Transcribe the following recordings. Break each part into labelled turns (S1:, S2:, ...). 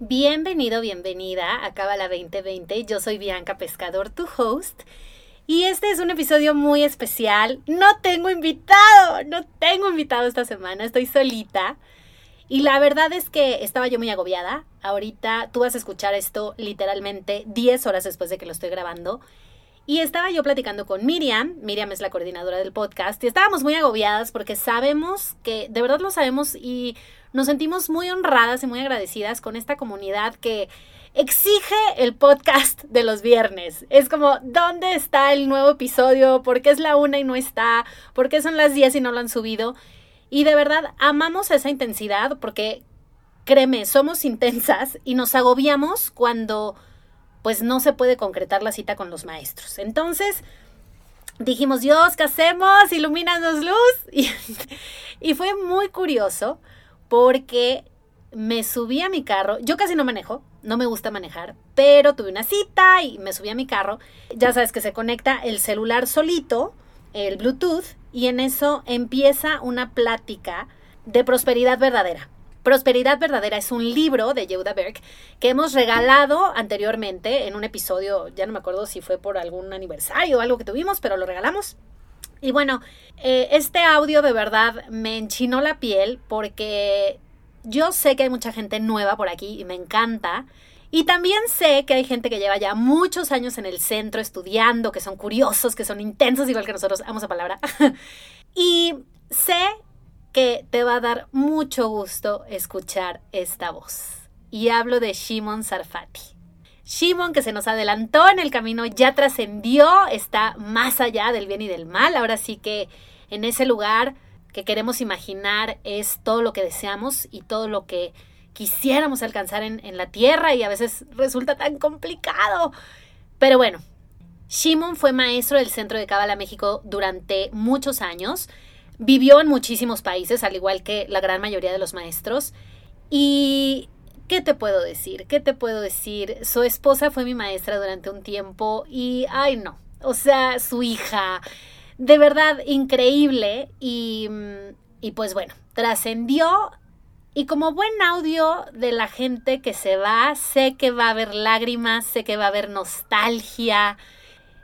S1: Bienvenido, bienvenida a Cábala 2020. Yo soy Bianca Pescador, tu host. Y este es un episodio muy especial. No tengo invitado, no tengo invitado esta semana, estoy solita. Y la verdad es que estaba yo muy agobiada. Ahorita tú vas a escuchar esto literalmente 10 horas después de que lo estoy grabando. Y estaba yo platicando con Miriam, Miriam es la coordinadora del podcast, y estábamos muy agobiadas porque sabemos que, de verdad lo sabemos, y nos sentimos muy honradas y muy agradecidas con esta comunidad que exige el podcast de los viernes. Es como, ¿dónde está el nuevo episodio? ¿Por qué es la una y no está? ¿Por qué son las 10 y no lo han subido? Y de verdad, amamos esa intensidad porque, créeme, somos intensas y nos agobiamos cuando pues no se puede concretar la cita con los maestros. Entonces, dijimos, Dios, ¿qué hacemos? Ilumínanos luz. Y, y fue muy curioso porque me subí a mi carro. Yo casi no manejo, no me gusta manejar, pero tuve una cita y me subí a mi carro. Ya sabes que se conecta el celular solito, el Bluetooth, y en eso empieza una plática de prosperidad verdadera. Prosperidad Verdadera es un libro de Yehuda Berg que hemos regalado anteriormente en un episodio, ya no me acuerdo si fue por algún aniversario o algo que tuvimos, pero lo regalamos. Y bueno, eh, este audio de verdad me enchinó la piel porque yo sé que hay mucha gente nueva por aquí y me encanta. Y también sé que hay gente que lleva ya muchos años en el centro estudiando, que son curiosos, que son intensos, igual que nosotros, amo esa palabra. y sé que te va a dar mucho gusto escuchar esta voz. Y hablo de Shimon Sarfati. Shimon, que se nos adelantó en el camino, ya trascendió, está más allá del bien y del mal. Ahora sí que en ese lugar que queremos imaginar es todo lo que deseamos y todo lo que quisiéramos alcanzar en, la tierra y a veces resulta tan complicado. Pero bueno, Shimon fue maestro del Centro de Cábala México durante muchos años. Vivió en muchísimos países, al igual que la gran mayoría de los maestros. Y ¿Qué te puedo decir? ¿Qué te puedo decir? Su esposa fue mi maestra durante un tiempo y, ay no, o sea, su hija, de verdad increíble y, mm, y pues bueno, trascendió y como buen audio de la gente que se va, sé que va a haber lágrimas, sé que va a haber nostalgia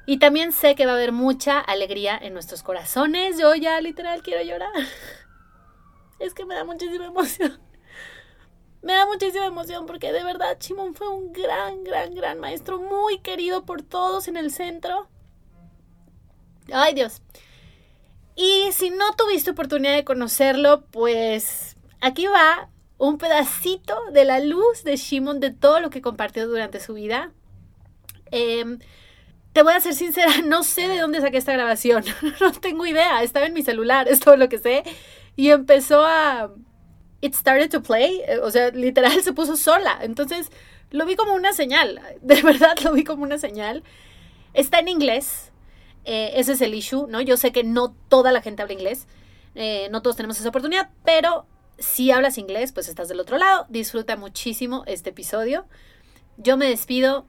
S1: y también sé que va a haber mucha alegría en nuestros corazones. Yo ya literal quiero llorar. Es que me da muchísima emoción. Me da muchísima emoción porque de verdad Chimón fue un gran, gran, gran maestro, muy querido por todos en el centro. Ay Dios. Y si no tuviste oportunidad de conocerlo, pues aquí va un pedacito de la luz de Shimon de todo lo que compartió durante su vida. Em, te voy a ser sincera, no sé de dónde saqué esta grabación. no tengo idea. Estaba en mi celular, es todo lo que sé. Y empezó a. It started to play. Eh, o sea, literal se puso sola. Entonces lo vi como una señal. De verdad lo vi como una señal. Está en inglés. Eh, ese es el issue, ¿no? Yo sé que no toda la gente habla inglés, eh, no todos tenemos esa oportunidad, pero si hablas inglés, pues estás del otro lado. Disfruta muchísimo este episodio. Yo me despido.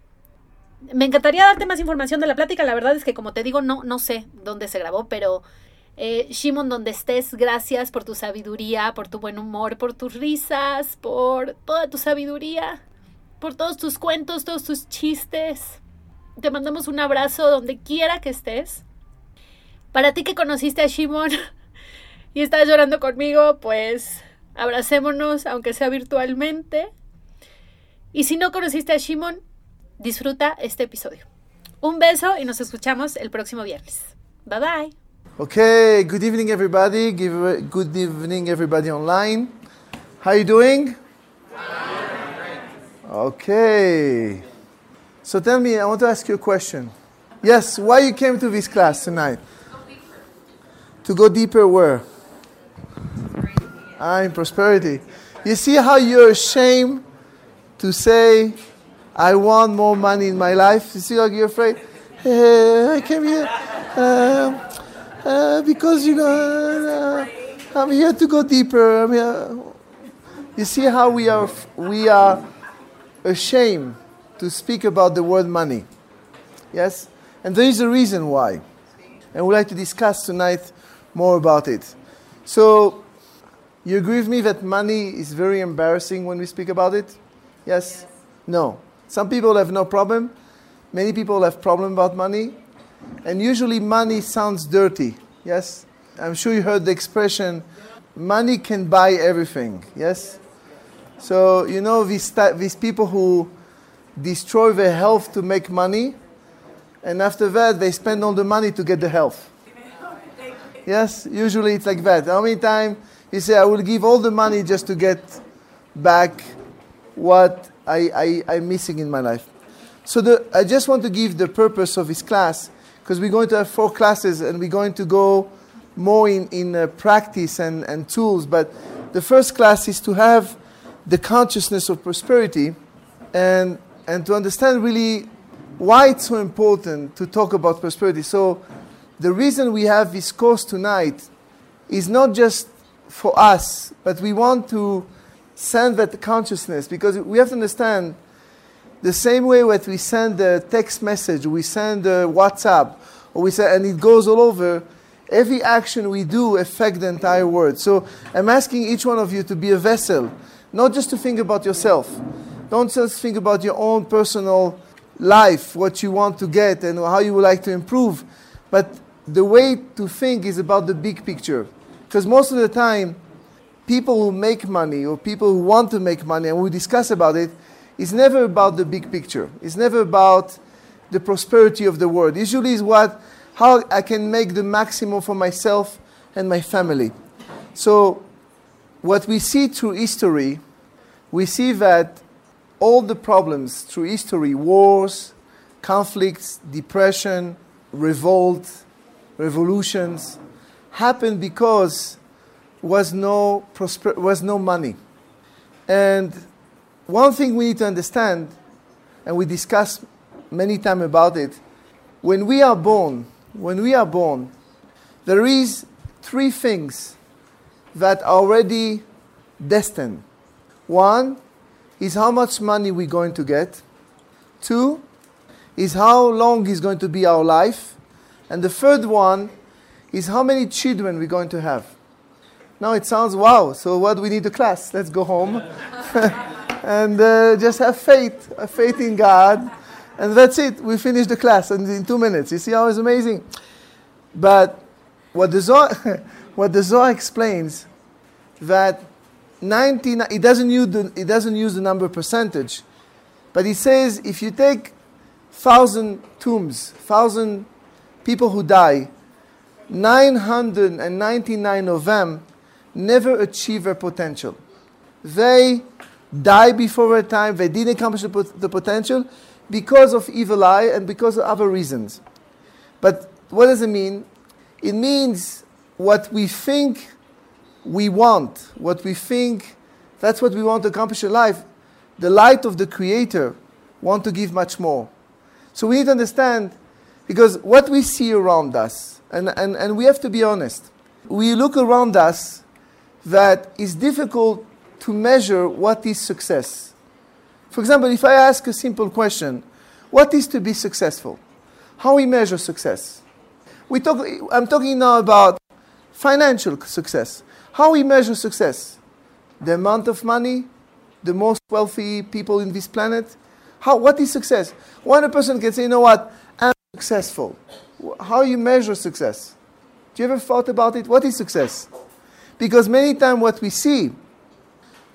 S1: Me encantaría darte más información de la plática. La verdad es que, como te digo, no, no sé dónde se grabó, pero eh, Shimon, donde estés, gracias por tu sabiduría, por tu buen humor, por tus risas, por toda tu sabiduría, por todos tus cuentos, todos tus chistes. Te mandamos un abrazo donde quiera que estés. Para ti que conociste a Shimon y estás llorando conmigo, pues abracémonos, aunque sea virtualmente. Y si no conociste a Shimon, disfruta este episodio. Un beso y nos escuchamos el próximo viernes. Bye bye.
S2: Okay, good evening everybody. Good evening everybody online. How are you doing? Okay. So tell me, I want to ask you a question. Yes, why you came to this class tonight? To go deeper where? Ah, in prosperity. You see how you're ashamed to say, I want more money in my life? You see how you're afraid? Uh, I came here uh, uh, because, you know, uh, I'm here to go deeper. I'm here. You see how we are, we are ashamed to speak about the word money. Yes? And there is a reason why. And we'd like to discuss tonight more about it. So, you agree with me that money is very embarrassing when we speak about it? Yes? yes. No. Some people have no problem. Many people have problem about money. And usually money sounds dirty. Yes? I'm sure you heard the expression money can buy everything. Yes? So, you know, these, these people who destroy their health to make money, and after that, they spend all the money to get the health. Yes, usually it's like that. How many times you say, I will give all the money just to get back what I, I, I'm missing in my life? So the, I just want to give the purpose of this class because we're going to have four classes and we're going to go more in, in uh, practice and, and tools. But the first class is to have the consciousness of prosperity and, and to understand really why it's so important to talk about prosperity. So, the reason we have this course tonight is not just for us, but we want to send that consciousness because we have to understand the same way that we send a text message, we send a WhatsApp, or we say, and it goes all over. Every action we do affect the entire world. So I'm asking each one of you to be a vessel, not just to think about yourself. Don't just think about your own personal life, what you want to get and how you would like to improve. But the way to think is about the big picture. Because most of the time, people who make money or people who want to make money, and we discuss about it, is never about the big picture. It's never about the prosperity of the world. Usually is what how I can make the maximum for myself and my family. So what we see through history, we see that all the problems through history wars, conflicts, depression, revolt, revolutions happened because was no prosper- was no money. And one thing we need to understand, and we discuss many times about it, when we are born, when we are born, there is three things that are already destined. One is how much money we're going to get. Two is how long is going to be our life. And the third one is how many children we're going to have. Now it sounds wow, so what do we need a class? Let's go home and uh, just have faith, have faith in God. And that's it. We finish the class in two minutes. You see how it's amazing? But what the Zohar, what the Zohar explains that 99, it doesn't, use the, it doesn't use the number percentage, but it says if you take thousand tombs, thousand people who die, 999 of them never achieve their potential. They die before their time, they didn't accomplish the, the potential because of evil eye and because of other reasons. But what does it mean? It means what we think we want, what we think, that's what we want to accomplish in life. The light of the Creator want to give much more. So we need to understand, because what we see around us, and, and, and we have to be honest, we look around us that it's difficult to measure what is success. For example, if I ask a simple question, what is to be successful? How we measure success? We talk, I'm talking now about financial success. How we measure success? The amount of money, the most wealthy people in this planet. How, what is success? One person can say, you know what, I'm successful. How you measure success? Do you ever thought about it? What is success? Because many times what we see,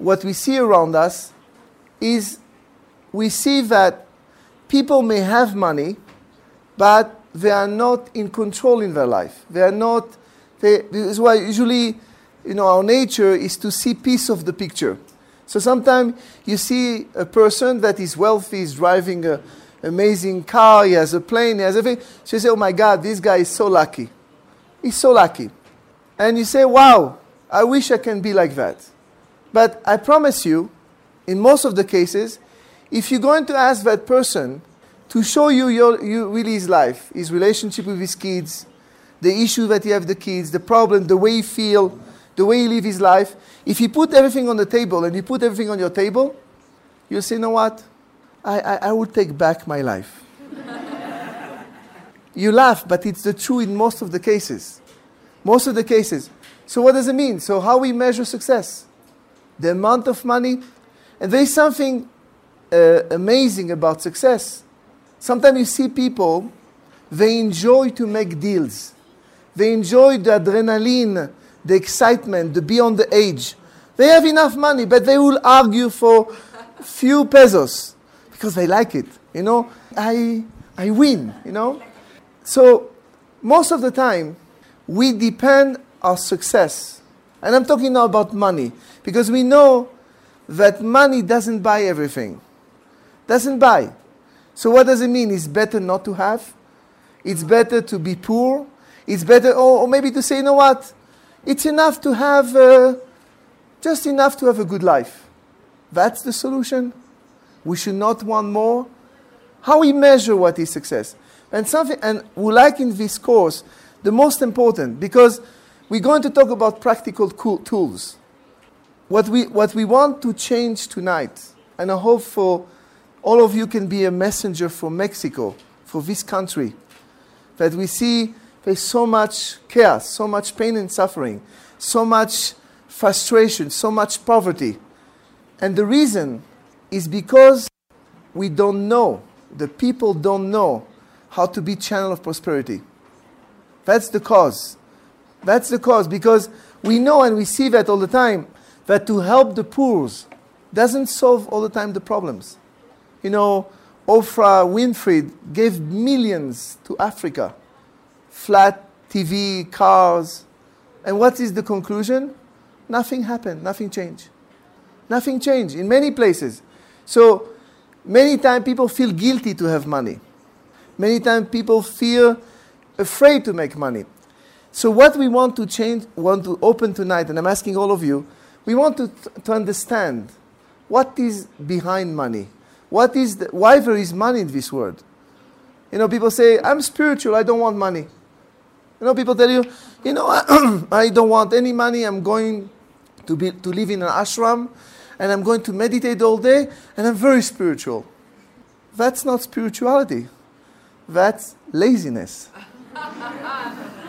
S2: what we see around us, is we see that people may have money, but they are not in control in their life. They are not. They, this is why usually you know, our nature is to see piece of the picture. So sometimes you see a person that is wealthy, is driving an amazing car, he has a plane, he has everything. So you say, oh my God, this guy is so lucky. He's so lucky. And you say, wow, I wish I can be like that. But I promise you, in most of the cases, if you're going to ask that person to show you, your, you really his life, his relationship with his kids, the issue that he have the kids, the problem, the way he feel, the way he live his life. If he put everything on the table and you put everything on your table, you'll say, you know what? I, I, I will take back my life. you laugh, but it's the truth in most of the cases. Most of the cases. So what does it mean? So how we measure success? The amount of money. And there is something uh, amazing about success. Sometimes you see people, they enjoy to make deals. They enjoy the adrenaline, the excitement, the beyond the age. They have enough money, but they will argue for few pesos because they like it. You know, I, I win, you know. So most of the time, we depend our success. And I'm talking now about money because we know that money doesn't buy everything. Doesn't buy. So what does it mean? It's better not to have. It's better to be poor. It's better, or, or maybe to say, you know what? It's enough to have, uh, just enough to have a good life. That's the solution. We should not want more. How we measure what is success. And something, and we like in this course, the most important, because we're going to talk about practical tools. What we, what we want to change tonight, and I hope for all of you can be a messenger for Mexico, for this country, that we see there's so much chaos, so much pain and suffering, so much frustration, so much poverty. And the reason is because we don't know, the people don't know how to be channel of prosperity. That's the cause. That's the cause because we know and we see that all the time that to help the poor doesn't solve all the time the problems. You know, Oprah Winfrey gave millions to Africa. Flat TV, cars. And what is the conclusion? Nothing happened, nothing changed. Nothing changed in many places. So many times people feel guilty to have money. Many times people feel afraid to make money. So what we want to change, want to open tonight, and I'm asking all of you, we want to, to understand what is behind money. What is the, why there is money in this world? You know, people say, I'm spiritual, I don't want money. You know, people tell you, you know, I don't want any money, I'm going to, be, to live in an ashram, and I'm going to meditate all day, and I'm very spiritual. That's not spirituality. That's laziness.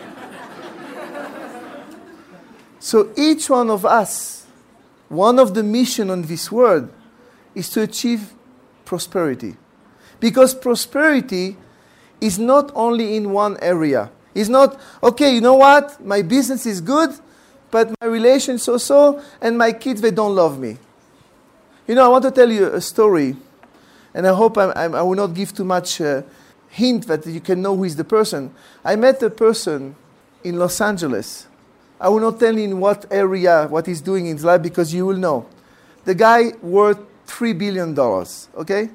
S2: so each one of us, one of the mission on this world is to achieve prosperity. Because prosperity is not only in one area. It's not, okay, you know what? My business is good, but my relation so so, and my kids, they don't love me. You know, I want to tell you a story, and I hope I'm, I'm, i will not give too much uh, hint that you can know who is the person. I met a person in Los Angeles. I will not tell you in what area, what he's doing in his life, because you will know. The guy worth $3 billion, okay?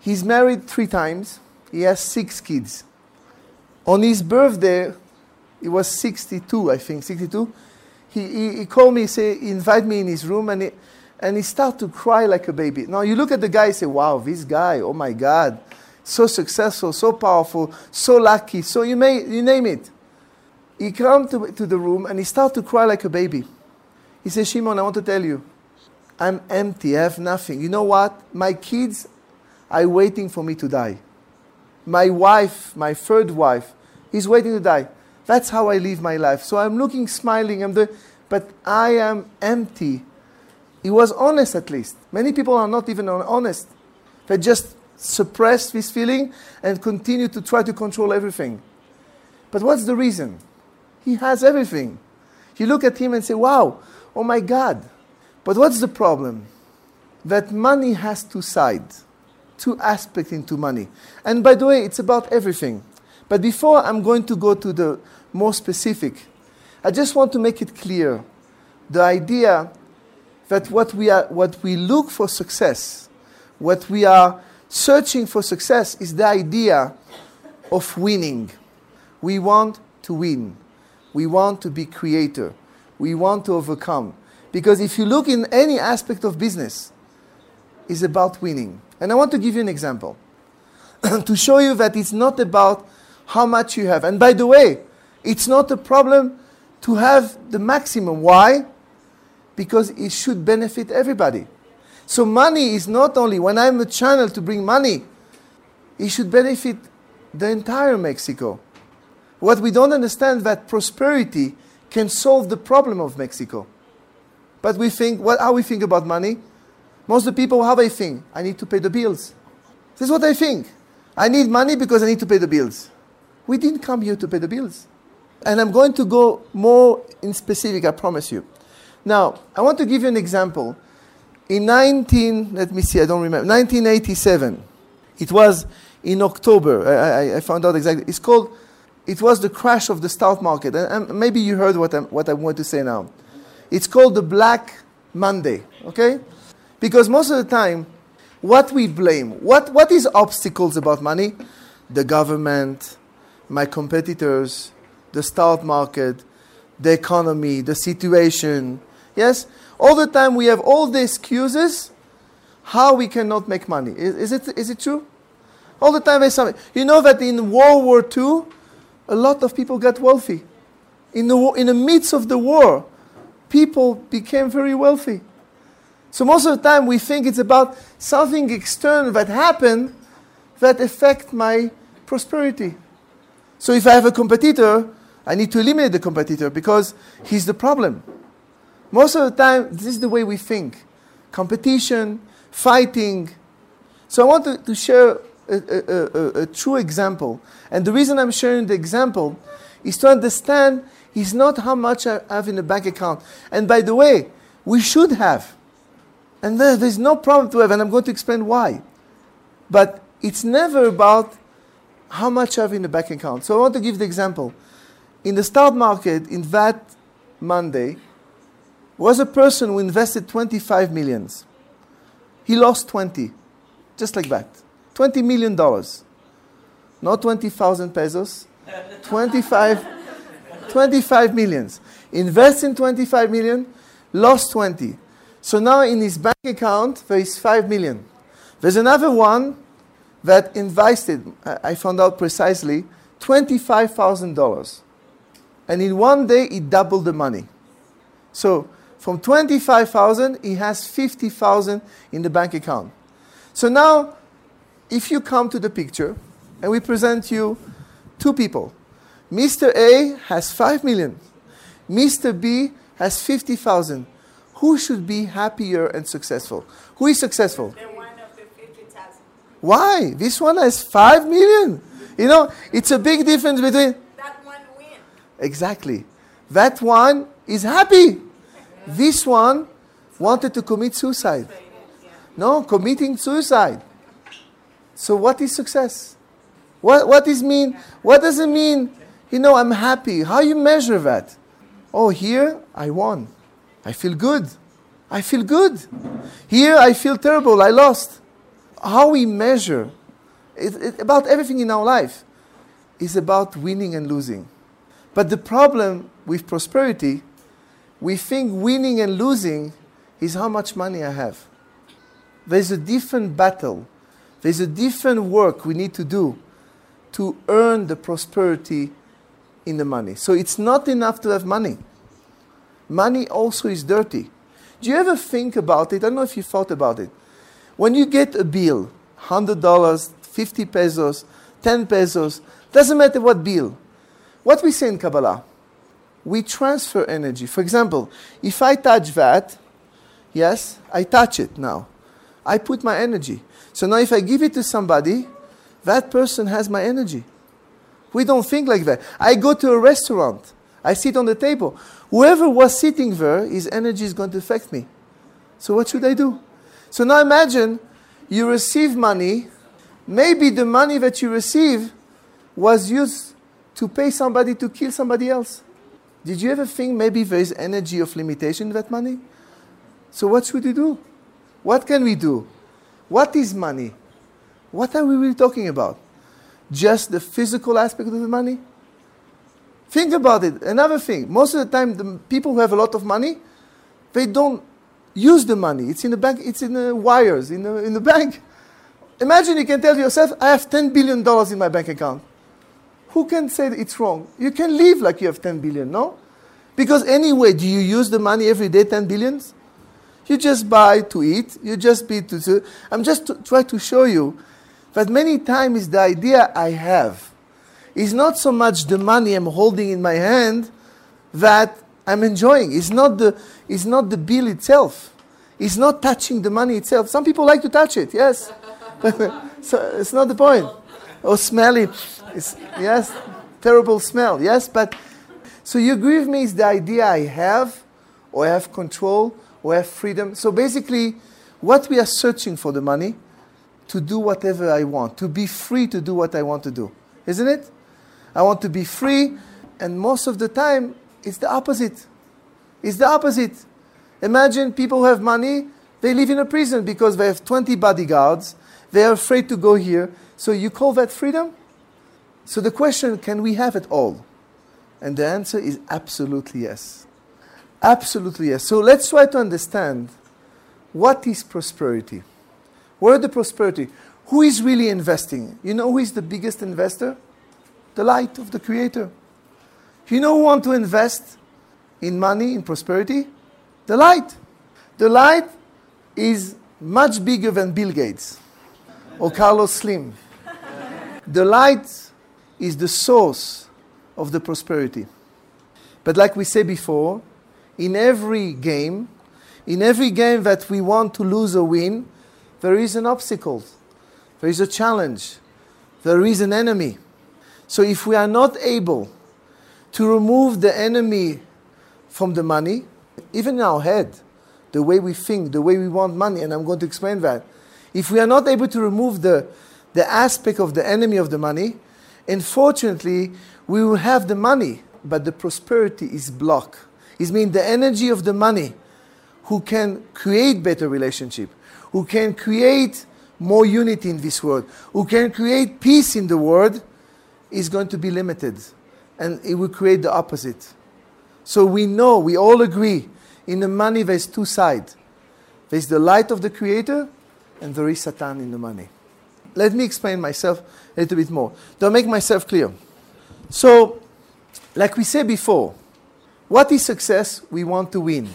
S2: He's married three times. He has six kids. On his birthday, he was 62, I think, 62. He, he, he called me, say, he invited me in his room, and he, and he started to cry like a baby. Now you look at the guy say, wow, this guy, oh my God, so successful, so powerful, so lucky, so you, may, you name it. He came to, to the room and he started to cry like a baby. He says, Shimon, I want to tell you, I'm empty, I have nothing. You know what? My kids are waiting for me to die. My wife, my third wife, is waiting to die. That's how I live my life. So I'm looking, smiling, I'm the, but I am empty he was honest at least. Many people are not even honest. They just suppress this feeling and continue to try to control everything. But what's the reason? He has everything. You look at him and say, wow, oh my God. But what's the problem? That money has two sides, two aspects into money. And by the way, it's about everything. But before I'm going to go to the more specific, I just want to make it clear the idea that what we, are, what we look for success, what we are searching for success is the idea of winning. We want to win. We want to be creator. We want to overcome. Because if you look in any aspect of business, it's about winning. And I want to give you an example. to show you that it's not about how much you have. And by the way, it's not a problem to have the maximum. Why? Because it should benefit everybody. So money is not only when I'm a channel to bring money, it should benefit the entire Mexico. What we don't understand that prosperity can solve the problem of Mexico. But we think, what, how we think about money? Most of the people, how they think? I need to pay the bills. This is what I think. I need money because I need to pay the bills. We didn't come here to pay the bills. And I'm going to go more in specific, I promise you. Now, I want to give you an example. In 19, let me see, I don't remember, 1987, it was in October, I, I, I found out exactly. It's called, it was the crash of the stock market. And, and maybe you heard what, I'm, what I want to say now. It's called the Black Monday, okay? Because most of the time, what we blame, what, what is obstacles about money? The government, my competitors, the stock market, the economy, the situation. Yes? All the time we have all the excuses how we cannot make money. Is, is, it, is it true? All the time there's something. You know that in World War II, a lot of people got wealthy. In the, in the midst of the war, people became very wealthy. So most of the time we think it's about something external that happened that affect my prosperity. So if I have a competitor, I need to eliminate the competitor because he's the problem. Most of the time, this is the way we think. Competition, fighting. So I want to, to share a, a, a, a true example. And the reason I'm sharing the example is to understand is not how much I have in the bank account. And by the way, we should have. And there, there's no problem to have, and I'm going to explain why. But it's never about how much I have in the bank account. So I want to give the example. In the stock market, in that Monday, was a person who invested 25 millions. He lost 20, just like that. 20 million dollars. Not 20,000 pesos, 25, 25 millions. Invest in 25 million, lost 20. So now in his bank account, there is 5 million. There's another one that invested, I found out precisely, $25,000. And in one day, he doubled the money. So from 25,000, he has 50,000 in the bank account. So now, if you come to the picture and we present you two people, Mr. A has 5 million, Mr. B has 50,000. Who should be happier and successful? Who is successful?
S3: The one of the 50,000.
S2: Why? This one has 5 million. You know, it's a big difference between.
S3: That one win.
S2: Exactly. That one is happy. This one wanted to commit suicide. No, committing suicide. So what is success? What, what is mean? What does it mean? You know, I'm happy. How you measure that? Oh, here I won. I feel good. I feel good. Here I feel terrible. I lost. How we measure it, it, about everything in our life is about winning and losing. But the problem with prosperity, we think winning and losing is how much money I have. There's a different battle. There's a different work we need to do to earn the prosperity in the money. So it's not enough to have money. Money also is dirty. Do you ever think about it? I don't know if you thought about it. When you get a bill, $100, 50 pesos, 10 pesos, doesn't matter what bill. What we say in Kabbalah, we transfer energy. For example, if I touch that, yes, I touch it now. I put my energy. So now if I give it to somebody, that person has my energy. We don't think like that. I go to a restaurant. I sit on the table. Whoever was sitting there, his energy is going to affect me. So what should I do? So now imagine you receive money. Maybe the money that you receive was used to pay somebody to kill somebody else. Did you ever think maybe there is energy of limitation in that money? So what should you do? What can we do? What is money? What are we really talking about? Just the physical aspect of the money? Think about it. Another thing, most of the time, the people who have a lot of money, they don't use the money. It's in the bank, it's in the wires, in the, in the bank. Imagine you can tell yourself, I have $10 billion in my bank account. Who can say it's wrong? You can live like you have 10 billion, no? Because anyway, do you use the money every day, 10 billions? You just buy to eat. You just be to. to I'm just to try to show you that many times the idea I have is not so much the money I'm holding in my hand that I'm enjoying. It's not the, it's not the bill itself. It's not touching the money itself. Some people like to touch it, yes. so it's not the point. Oh, or smell it. It's, yes, terrible smell, yes. But so you agree with me is the idea I have, or I have control, I have freedom. So basically, what we are searching for the money to do whatever I want, to be free to do what I want to do, isn't it? I want to be free, and most of the time, it's the opposite. It's the opposite. Imagine people who have money, they live in a prison because they have 20 bodyguards, they are afraid to go here. So you call that freedom? So the question, can we have it all? And the answer is absolutely yes. Absolutely yes. So let's try to understand what is prosperity? Where the prosperity? Who is really investing? You know who is the biggest investor? The light of the Creator. You know who want to invest in money, in prosperity? The light. The light is much bigger than Bill Gates or Carlos Slim. The light is the source of the prosperity. But like we said before, in every game, in every game that we want to lose or win, there is an obstacle, there is a challenge, there is an enemy. So if we are not able to remove the enemy from the money, even in our head, the way we think, the way we want money, and I'm going to explain that. If we are not able to remove the, the aspect of the enemy of the money, unfortunately, we will have the money, but the prosperity is blocked. It means the energy of the money who can create better relationship, who can create more unity in this world, who can create peace in the world, is going to be limited. And it will create the opposite. So we know, we all agree, in the money there's two sides. There's the light of the Creator, and there is Satan in the money. Let me explain myself a little bit more. To make myself clear. So, like we said before, what is success? We want to win.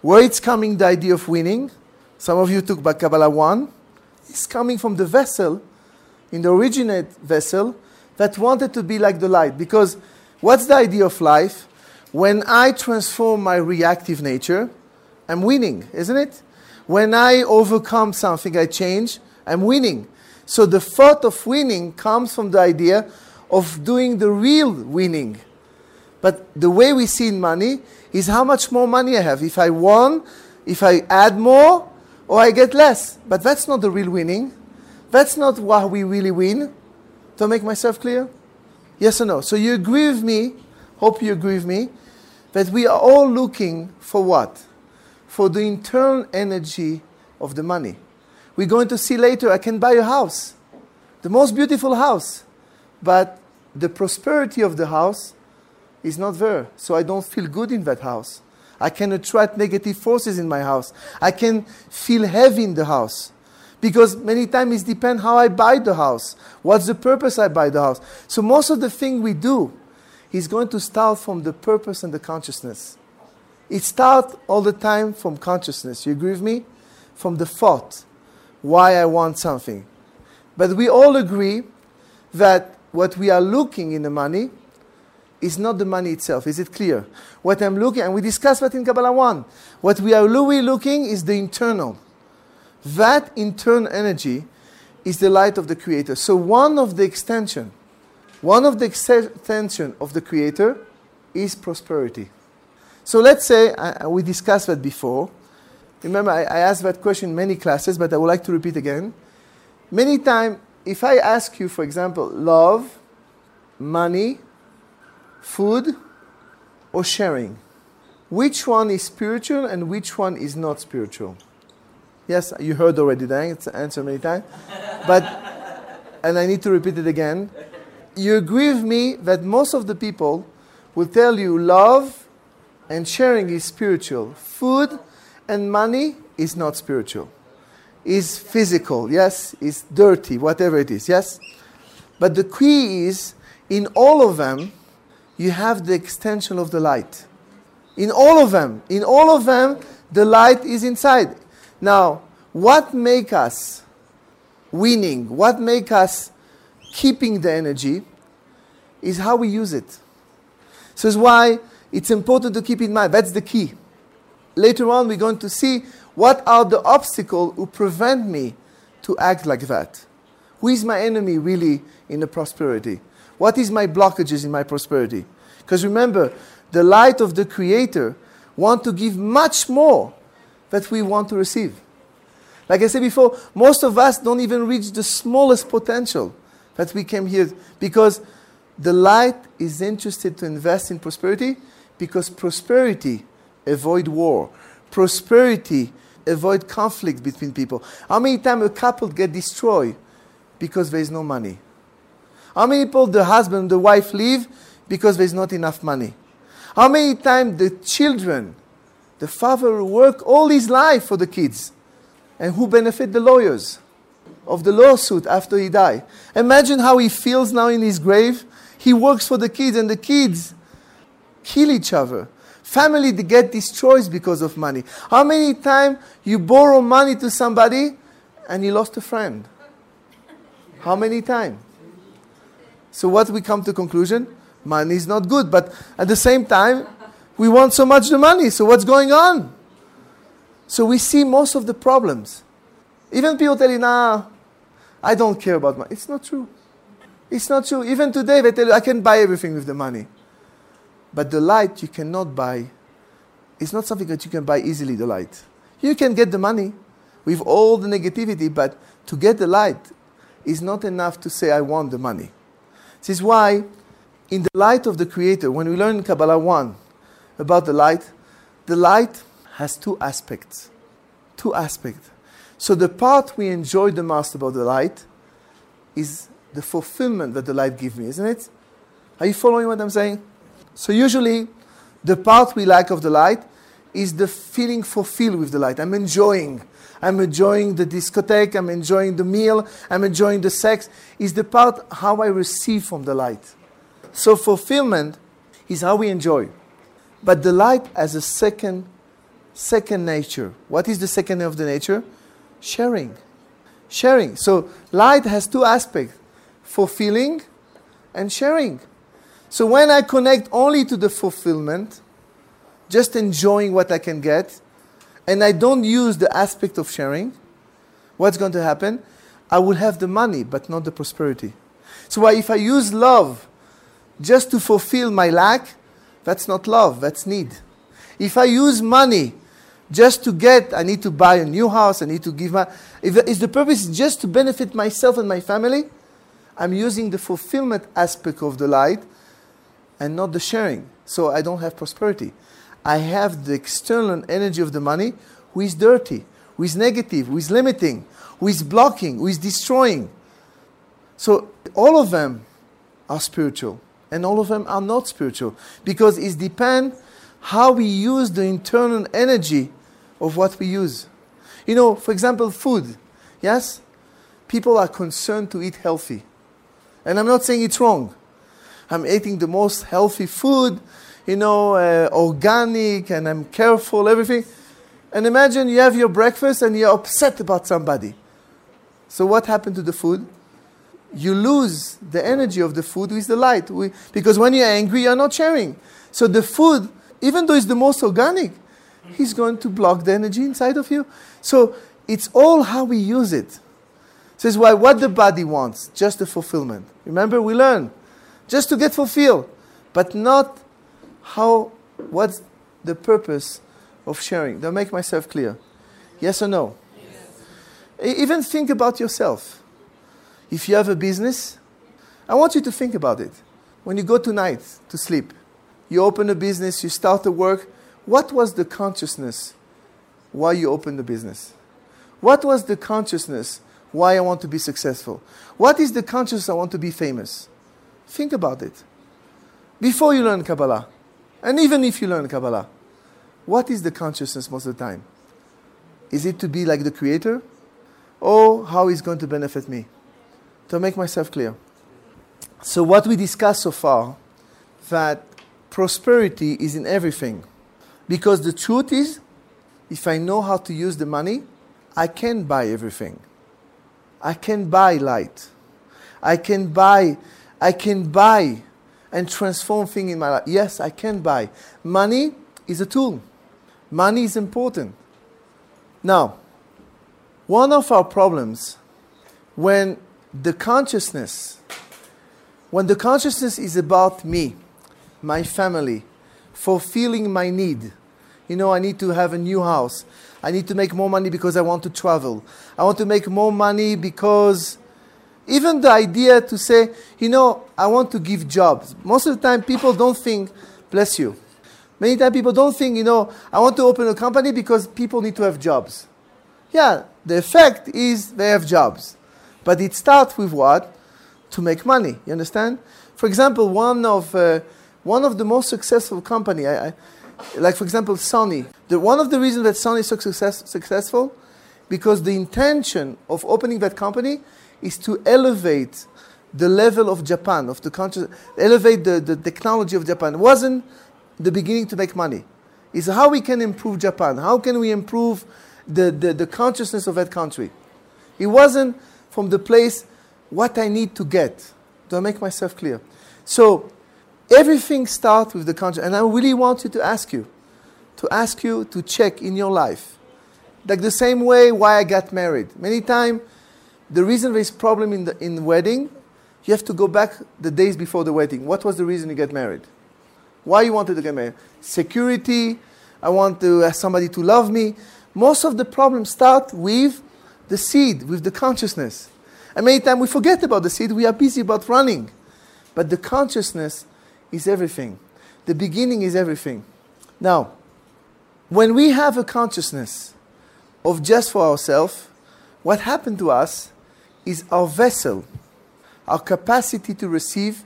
S2: Where it's coming, the idea of winning, some of you took back Kabbalah 1, it's coming from the vessel, in the originate vessel, that wanted to be like the light. Because what's the idea of life? When I transform my reactive nature, I'm winning, isn't it? When I overcome something, I change, I'm winning. So the thought of winning comes from the idea of doing the real winning. But the way we see in money is how much more money I have. If I won, if I add more, or I get less. But that's not the real winning. That's not why we really win. To make myself clear? Yes or no? So you agree with me, hope you agree with me, that we are all looking for what? For the internal energy of the money. We're going to see later, I can buy a house, the most beautiful house, but the prosperity of the house is not there. So I don't feel good in that house. I can attract negative forces in my house. I can feel heavy in the house. Because many times it depends how I buy the house. What's the purpose I buy the house? So most of the thing we do is going to start from the purpose and the consciousness. It starts all the time from consciousness. You agree with me? From the thought, why I want something. But we all agree that what we are looking in the money is not the money itself. Is it clear? What I'm looking, and we discussed that in Kabbalah 1. What we are really looking is the internal. That internal energy is the light of the Creator. So one of the extension, one of the extension of the Creator is prosperity. So let's say uh, we discussed that before. Remember, I, I asked that question in many classes, but I would like to repeat again. Many times, if I ask you, for example, love, money, food or sharing? Which one is spiritual and which one is not spiritual? Yes, you heard already the answer many times. But, and I need to repeat it again. You agree with me that most of the people will tell you love and sharing is spiritual. Food and money is not spiritual. is physical, yes, is dirty, whatever it is, yes? But the key is in all of them, you have the extension of the light. In all of them, in all of them, the light is inside. Now, what make us winning, what make us keeping the energy is how we use it. So it's why it's important to keep in mind. That's the key. Later on, we're going to see what are the obstacles who prevent me to act like that. Who is my enemy really in the prosperity? What is my blockages in my prosperity? Because remember, the light of the Creator want to give much more that we want to receive. Like I said before, most of us don't even reach the smallest potential that we came here because the light is interested to invest in prosperity because prosperity avoid war. Prosperity avoid conflict between people. How many times a couple get destroyed because there is no money? How many people the husband and the wife leave because there is not enough money? How many times the children, the father work all his life for the kids, and who benefit the lawyers of the lawsuit after he die? Imagine how he feels now in his grave. He works for the kids, and the kids kill each other. Family they get destroyed because of money. How many times you borrow money to somebody and you lost a friend? How many times? So what we come to conclusion? Money is not good, but at the same time, we want so much the money. So what's going on? So we see most of the problems. Even people tell you, nah, I don't care about money. It's not true. It's not true. Even today, they tell you, I can buy everything with the money. But the light you cannot buy. It's not something that you can buy easily, the light. You can get the money with all the negativity, but to get the light is not enough to say, I want the money. This is why, in the light of the Creator, when we learn in Kabbalah 1 about the light, the light has two aspects. Two aspects. So the part we enjoy the most about the light is the fulfillment that the light gives me, isn't it? Are you following what I'm saying? So usually, the part we like of the light is the feeling fulfilled with the light. I'm enjoying. I'm enjoying the discotheque. I'm enjoying the meal. I'm enjoying the sex. Is the part how I receive from the light. So fulfillment is how we enjoy. But the light has a second, second nature. What is the second of the nature? Sharing. Sharing. So light has two aspects fulfilling and sharing. So when I connect only to the fulfillment, just enjoying what I can get, and I don't use the aspect of sharing, what's going to happen? I will have the money, but not the prosperity. So if I use love just to fulfill my lack, that's not love, that's need. If I use money just to get, I need to buy a new house, I need to give my. If, if the purpose is just to benefit myself and my family, I'm using the fulfillment aspect of the light and not the sharing. So I don't have prosperity. I have the external energy of the money who is dirty, who is negative, who is limiting, who is blocking, who is destroying. So all of them are spiritual and all of them are not spiritual because it depends how we use the internal energy of what we use. You know, for example, food. Yes? People are concerned to eat healthy. And I'm not saying it's wrong. I'm eating the most healthy food, you know, uh, organic, and I'm careful, everything. And imagine you have your breakfast and you're upset about somebody. So what happened to the food? You lose the energy of the food with the light. We, because when you're angry, you're not sharing. So the food, even though it's the most organic, he's going to block the energy inside of you. So it's all how we use it. This is why what the body wants, just the fulfillment. Remember, we learn just to get fulfilled, but not how, what's the purpose of sharing. Do I make myself clear? Yes or no? Yes. Even think about yourself. If you have a business, I want you to think about it. When you go tonight to sleep, you open a business, you start to work, what was the consciousness why you opened the business? What was the consciousness why I want to be successful? What is the consciousness I want to be famous? Think about it. Before you learn Kabbalah, and even if you learn Kabbalah, what is the consciousness most of the time? Is it to be like the Creator? or how is going to benefit me. To make myself clear. So what we discussed so far, that prosperity is in everything. Because the truth is, if I know how to use the money, I can buy everything. I can buy light. I can buy, I can buy and transform things in my life. Yes, I can buy. Money is a tool. Money is important. Now, one of our problems when the consciousness, when the consciousness is about me, my family, fulfilling my need. You know, I need to have a new house. I need to make more money because I want to travel. I want to make more money because even the idea to say, you know, I want to give jobs. Most of the time, people don't think, bless you. Many times, people don't think, you know, I want to open a company because people need to have jobs. Yeah, the effect is they have jobs. But it starts with what? To make money. You understand? For example, one of, uh, one of the most successful company, I, I, like for example Sony. The, one of the reasons that Sony is so success, successful, because the intention of opening that company is to elevate the level of Japan, of the conscious, elevate the, the technology of Japan. It wasn't the beginning to make money. It's how we can improve Japan. How can we improve the, the, the consciousness of that country? It wasn't from the place what I need to get. Do I make myself clear? So everything starts with the conscious. And I really want you to ask you, to ask you to check in your life. Like the same way why I got married. Many times, the reason there is problem in the in wedding, you have to go back the days before the wedding. What was the reason you get married? Why you wanted to get married? Security. I want to have somebody to love me. Most of the problems start with the seed, with the consciousness. And many times we forget about the seed. We are busy about running. But the consciousness is everything. The beginning is everything. Now, when we have a consciousness of just for ourselves, what happened to us is our vessel, our capacity to receive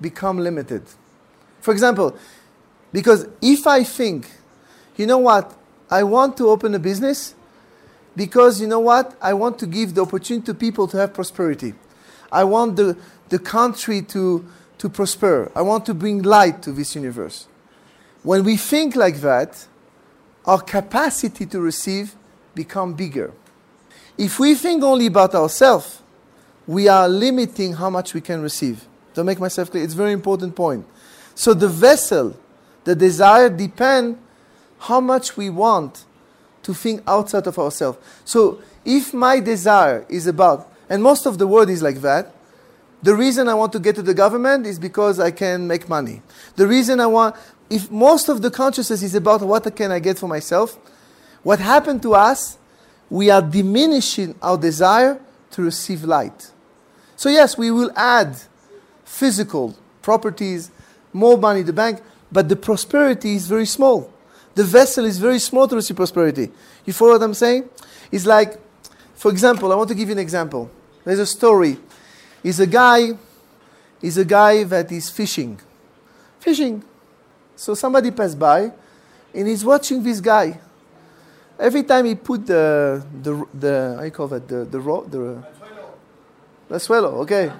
S2: become limited. For example, because if I think, you know what, I want to open a business because you know what, I want to give the opportunity to people to have prosperity. I want the, the country to, to prosper. I want to bring light to this universe. When we think like that, our capacity to receive become bigger. If we think only about ourselves, we are limiting how much we can receive. To make myself clear, it's a very important point. So the vessel, the desire depend how much we want to think outside of ourselves. So if my desire is about, and most of the world is like that, the reason I want to get to the government is because I can make money. The reason I want, if most of the consciousness is about what can I get for myself, what happened to us, we are diminishing our desire to receive light. So, yes, we will add physical properties, more money in the bank, but the prosperity is very small. The vessel is very small to receive prosperity. You follow what I'm saying? It's like, for example, I want to give you an example. There's a story. Is a guy, is a guy that is fishing. Fishing. So somebody passed by and he's watching this guy. Every time he put the, the, the how you call that, the, the, ro- the, the swallow, okay.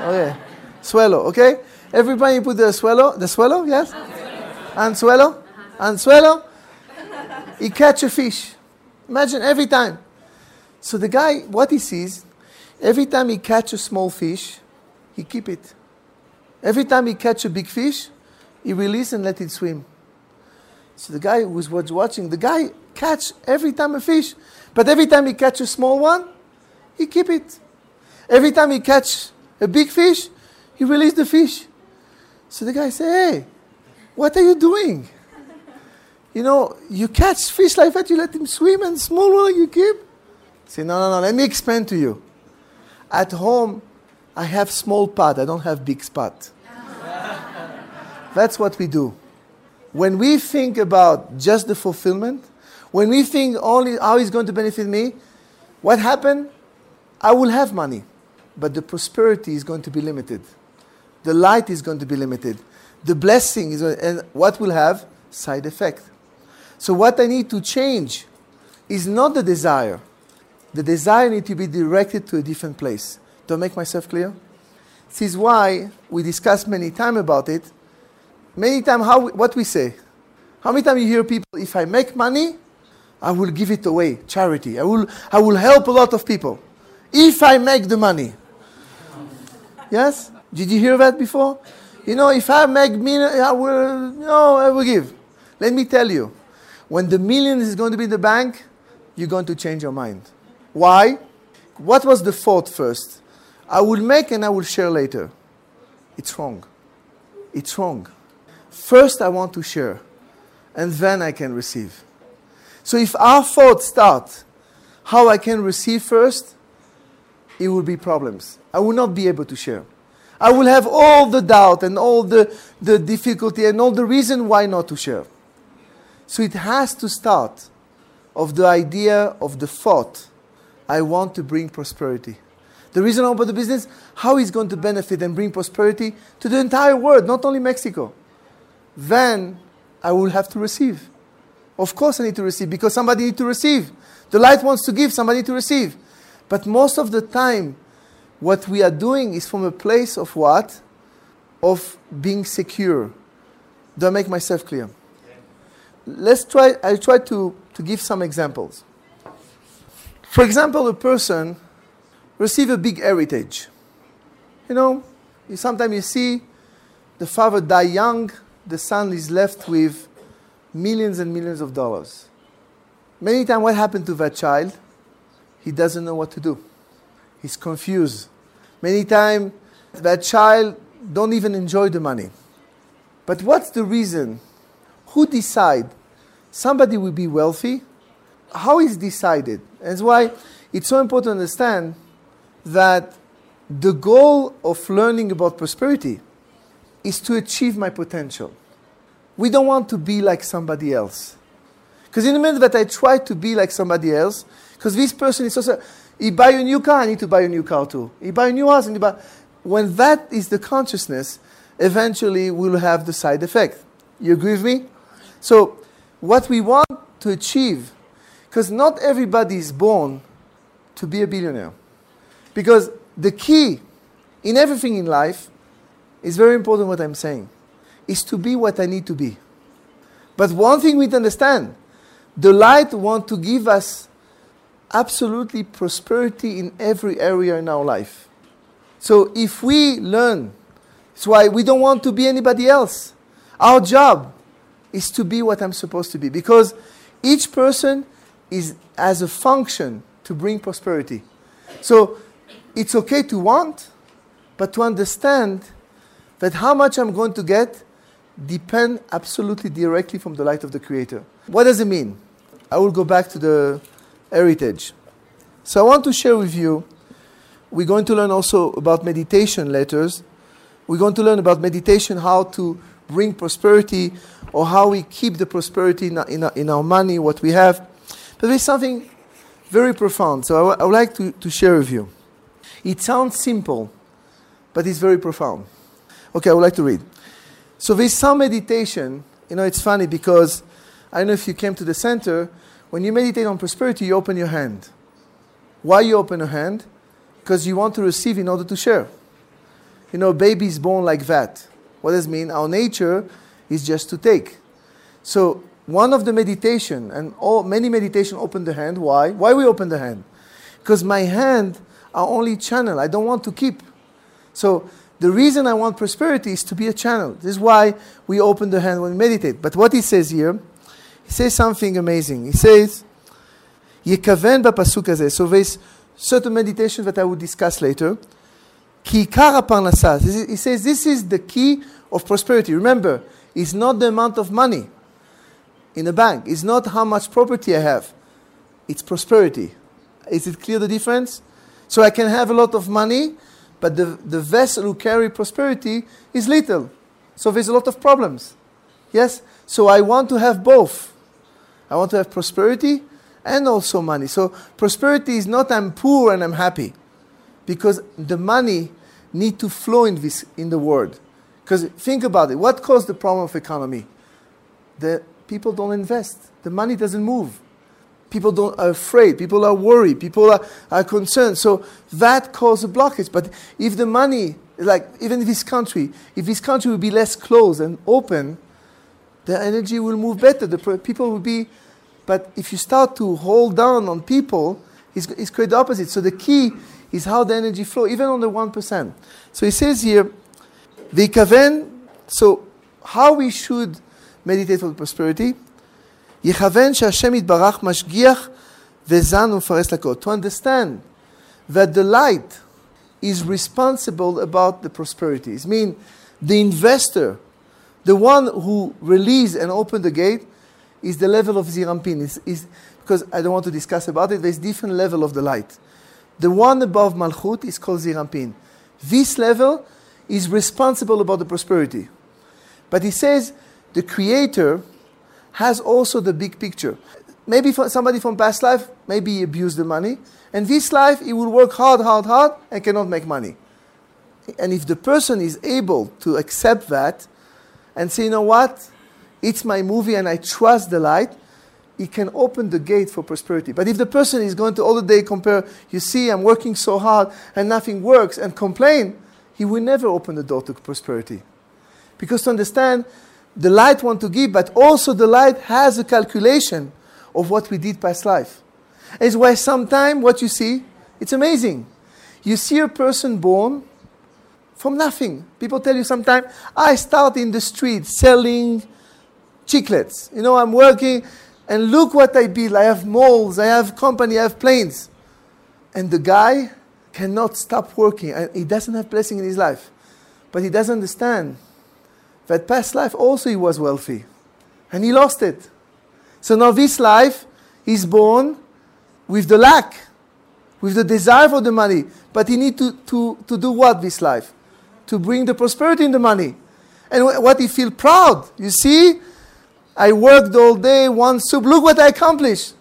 S2: Okay. Swallow, okay? Everybody put the swallow, the swallow, yes? And swallow, and swallow. He catch a fish. Imagine every time. So the guy, what he sees, every time he catch a small fish, he keep it. Every time he catch a big fish, he release and let it swim. So the guy who was watching, the guy catch every time a fish, but every time he catch a small one, he keep it. Every time he catch a big fish, he release the fish. So the guy say, "Hey, what are you doing? You know, you catch fish like that, you let him swim, and small one you keep." Say, "No, no, no. Let me explain to you. At home, I have small pot. I don't have big spot. That's what we do. When we think about just the fulfillment, when we think only how it's going to benefit me, what happened? I will have money, but the prosperity is going to be limited. The light is going to be limited. The blessing is, and what will have side effect. So what I need to change is not the desire, The desire needs to be directed to a different place. Do I make myself clear? This is why we discussed many times about it. Many times, how what we say. How many times you hear people, if I make money, I will give it away, charity. I will, I will help a lot of people. If I make the money. Yes? Did you hear that before? You know, if I make million, I will, no, I will give. Let me tell you, when the million is going to be in the bank, you're going to change your mind. Why? What was the thought first? I will make and I will share later. It's wrong. It's wrong. First, I want to share, and then I can receive. So if our thoughts start how I can receive first, it will be problems. I will not be able to share. I will have all the doubt and all the, the difficulty and all the reason why not to share. So it has to start of the idea of the thought I want to bring prosperity. The reason I open the business, how it's going to benefit and bring prosperity to the entire world, not only Mexico. Then I will have to receive. Of course I need to receive because somebody needs to receive. The light wants to give, somebody to receive. But most of the time, what we are doing is from a place of what? Of being secure. Do I make myself clear? Let's try, I'll try to, to give some examples. For example, a person receive a big heritage. You know, you, sometimes you see the father die young, the son is left with millions and millions of dollars. Many times, what happened to that child? He doesn't know what to do. He's confused. Many times, that child don't even enjoy the money. But what's the reason? Who decide? Somebody will be wealthy. How is decided? That's why it's so important to understand that the goal of learning about prosperity is to achieve my potential. We don't want to be like somebody else. Because in the minute that I try to be like somebody else, because this person is also, he buy a new car, I need to buy a new car too. He buy a new house, and he buy. When that is the consciousness, eventually we'll have the side effect. You agree with me? So, what we want to achieve, because not everybody is born to be a billionaire. Because the key in everything in life is very important what I'm saying, is to be what I need to be. But one thing we understand, the light want to give us absolutely prosperity in every area in our life. So if we learn, it's why we don't want to be anybody else. Our job is to be what I'm supposed to be because each person is as a function to bring prosperity. So it's okay to want, but to understand that how much I'm going to get depend absolutely directly from the light of the Creator. What does it mean? I will go back to the heritage. So I want to share with you, we're going to learn also about meditation letters. We're going to learn about meditation, how to bring prosperity or how we keep the prosperity in our, in our, in our money, what we have. But there's something very profound. So I, I would like to, to share with you. It sounds simple, but it's very profound. Okay, I would like to read. So there's some meditation. You know, it's funny because I don't know if you came to the center. When you meditate on prosperity, you open your hand. Why you open your hand? Because you want to receive in order to share. You know, baby is born like that. What does it mean? Our nature is just to take. So one of the meditation and all many meditation open the hand. Why? Why we open the hand? Because my hand are only channel. I don't want to keep. So the reason I want prosperity is to be a channel. This is why we open the hand when we meditate. But what he says here, he says something amazing. He says, Yekaven bapasuk So there's certain meditation that I will discuss later. Ki. He says this is the key of prosperity. Remember, it's not the amount of money in a bank. It's not how much property I have. It's prosperity. Is it clear the difference? So I can have a lot of money, but the, the vessel who carry prosperity is little. So there's a lot of problems. Yes? So I want to have both. I want to have prosperity and also money. So prosperity is not I'm poor and I'm happy. Because the money need to flow in this in the world. Because think about it. What caused the problem of economy? The people don't invest. The money doesn't move. People don't, are afraid. People are worried. People are, are concerned. So that causes a blockage. But if the money, like even this country, if this country will be less closed and open, the energy will move better. The people will be. But if you start to hold down on people, it's, it's quite the opposite. So the key is how the energy flow, even on the 1%. So he says here, the Vikaven, so how we should meditate for prosperity, יכוון שהשם יתברך משגיח וזן ומפרס לקוד. To understand that the light is responsible about the prosperities. mean, the investor, the one who released and opened the gate, is the level of Zeir Anpin. Is, is, because I don't want to discuss about it, there's different level of the light. The one above Malchut is called Zeir Anpin. This level is responsible about the prosperity. But he says the creator has also the big picture. Maybe for somebody from past life, maybe he abused the money. And this life, he will work hard, hard, hard, and cannot make money. And if the person is able to accept that and say, you know what, it's my movie and I trust the light, he can open the gate for prosperity. But if the person is going to all the day compare, you see, I'm working so hard and nothing works, and complain, he will never open the door to prosperity. Because to understand, the light want to give, but also the light has a calculation of what we did past life. It's why sometimes what you see, it's amazing. You see a person born from nothing. People tell you sometimes, I start in the street selling chiclets. You know, I'm working and look what I build. I have malls, I have company, I have planes. And the guy cannot stop working. And he doesn't have blessing in his life. But he doesn't understand that past life also he was wealthy. And he lost it. So now this life, he's born with the lack, with the desire for the money. But he need to, to, to do what this life? To bring the prosperity in the money. And wh- what he feel proud. You see, I worked all day, one soup, look what I accomplished.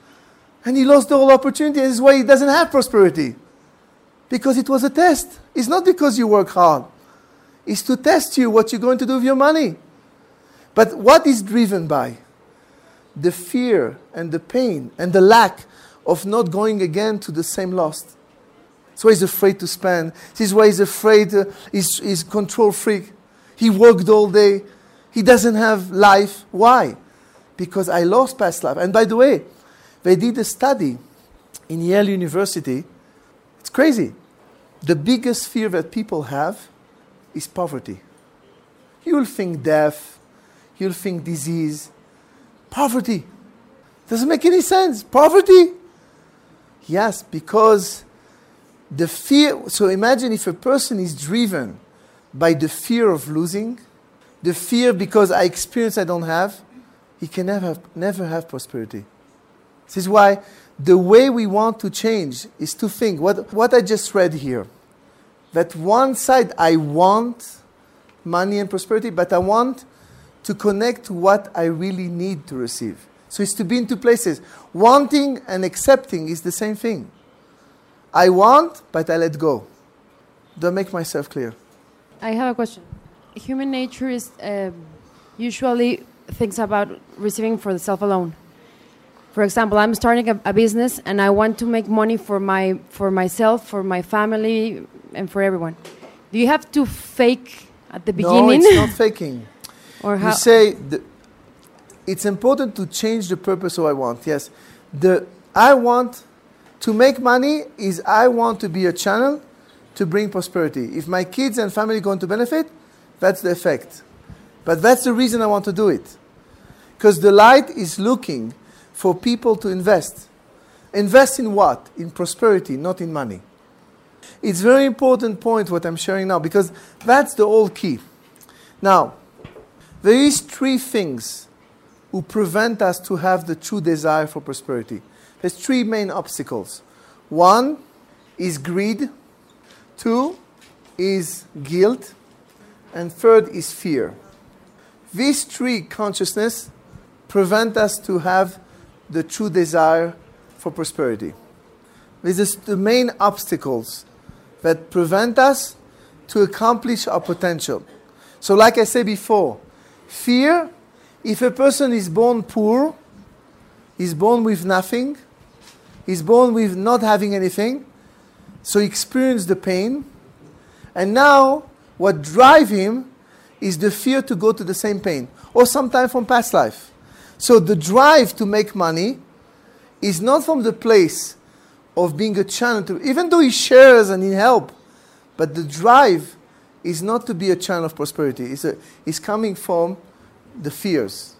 S2: And he lost the whole opportunity. This is why he doesn't have prosperity. Because it was a test. It's not because you work hard. It's to test you what you're going to do with your money. But what is driven by? The fear and the pain and the lack of not going again to the same loss. So he's afraid to spend. This is why he's afraid, uh, he's, he's control freak. He worked all day. He doesn't have life. Why? Because I lost past life. And by the way, they did a study in Yale University. It's crazy. The biggest fear that people have is poverty. You'll think death, you'll think disease. Poverty. Doesn't make any sense. Poverty? Yes, because the fear. So imagine if a person is driven by the fear of losing, the fear because I experience I don't have, he can never have, never have prosperity. This is why the way we want to change is to think what, what I just read here. That one side, I want money and prosperity, but I want to connect to what I really need to receive. So it's to be in two places. Wanting and accepting is the same thing. I want, but I let go. Do I make myself clear?
S4: I have a question. Human nature is um usually thinks about receiving for the self alone. For example, I'm starting a, a business and I want to make money for my for myself, for my family, and for everyone. Do you have to fake at the beginning No,
S2: it's not faking.
S4: or how?
S2: You say the, it's important to change the purpose of I want. Yes, the I want to make money is I want to be a channel to bring prosperity. If my kids and family are going to benefit, that's the effect. But that's the reason I want to do it, because the light is looking for people to invest. Invest in what? In prosperity, not in money. It's very important point what I'm sharing now because that's the whole key. Now, there is three things who prevent us to have the true desire for prosperity. There's three main obstacles. One is greed, two is guilt, and third is fear. These three consciousness prevent us to have the true desire for prosperity. These are the main obstacles that prevent us to accomplish our potential. So, like I said before, fear, if a person is born poor, is born with nothing, is born with not having anything, so he experienced the pain. And now, what drives him is the fear to go to the same pain, or sometimes from past life. So the drive to make money is not from the place of being a channel to, even though he shares and he help, but the drive is not to be a channel of prosperity. It's, a, it's coming from the fears,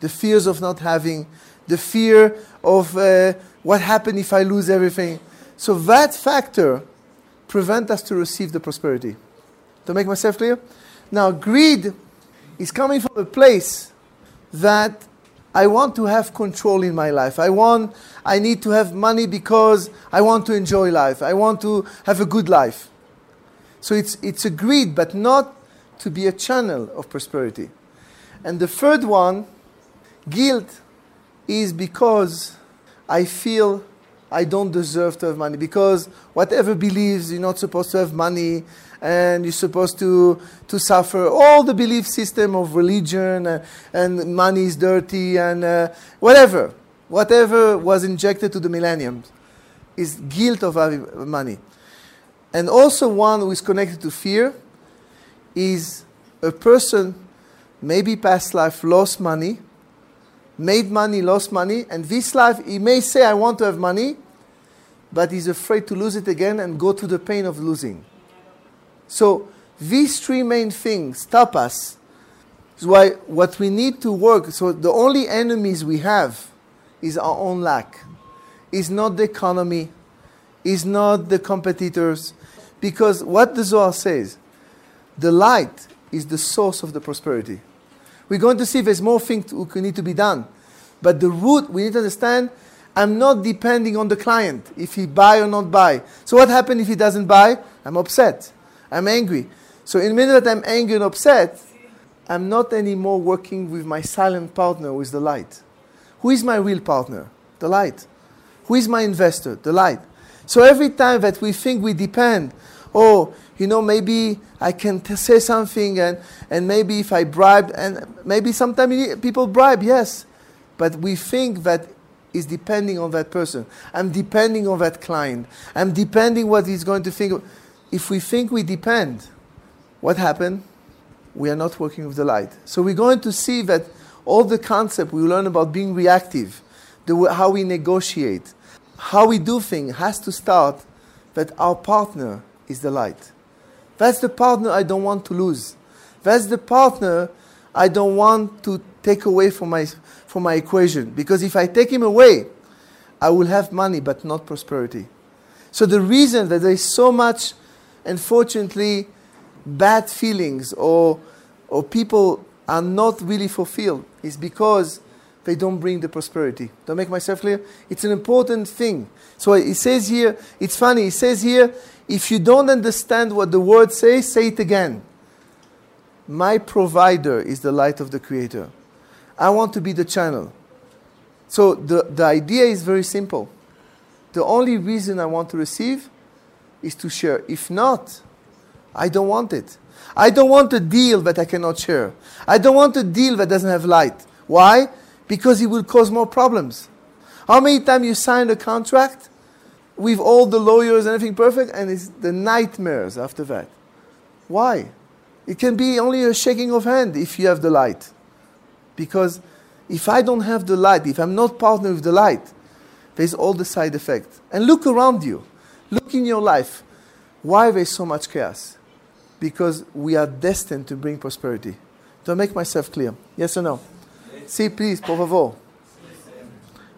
S2: the fears of not having, the fear of uh, what happened if I lose everything. So that factor prevent us to receive the prosperity. To make myself clear? Now, greed is coming from a place that I want to have control in my life. I want, I need to have money because I want to enjoy life. I want to have a good life. So it's, it's a greed, but not to be a channel of prosperity. And the third one, guilt, is because I feel I don't deserve to have money. Because whatever believes you're not supposed to have money and you're supposed to, to suffer. All the belief system of religion and, and money is dirty and uh, whatever. Whatever was injected to the millennium is guilt of having money. And also one who is connected to fear is a person maybe past life lost money, made money, lost money, and this life he may say, I want to have money, but he's afraid to lose it again and go to the pain of losing. So these three main things stop us. Is why what we need to work. So the only enemies we have is our own lack. Is not the economy, is not the competitors, because what the Zohar says, the light is the source of the prosperity. We're going to see if there's more things who need to be done. But the root, we need to understand, I'm not depending on the client if he buy or not buy. So what happens if he doesn't buy? I'm upset. I'm angry. So in the minute that I'm angry and upset, I'm not anymore working with my silent partner who is the light. Who is my real partner? The light. Who is my investor? The light. So every time that we think we depend, oh, you know, maybe I can t- say something and, and maybe if I bribe, and maybe sometimes people bribe, yes. But we think that is depending on that person. I'm depending on that client. I'm depending what he's going to think. If we think we depend, what happened? We are not working with the light. So we're going to see that all the concept we learn about being reactive, the, how we negotiate, how we do things has to start that our partner is the light. That's the partner I don't want to lose. That's the partner I don't want to take away from my, from my equation. Because if I take him away, I will have money but not prosperity. So the reason that there is so much, unfortunately, bad feelings or, or people are not really fulfilled is because they don't bring the prosperity. Do I make myself clear? It's an important thing. So it says here, it's funny, it says here, if you don't understand what the word says, say it again. My provider is the light of the Creator. I want to be the channel. So the, the idea is very simple. The only reason I want to receive is to share. If not, I don't want it. I don't want a deal that I cannot share. I don't want a deal that doesn't have light. Why? Because it will cause more problems. How many times you sign a contract with all the lawyers and everything perfect, and it's the nightmares after that? Why? It can be only a shaking of hand if you have the light. Because if I don't have the light, if I'm not partnered with the light, there's all the side effects. And look around you. Look in your life. Why there's so much chaos? Because we are destined to bring prosperity. Do I make myself clear? Yes or no? See, please, por favor.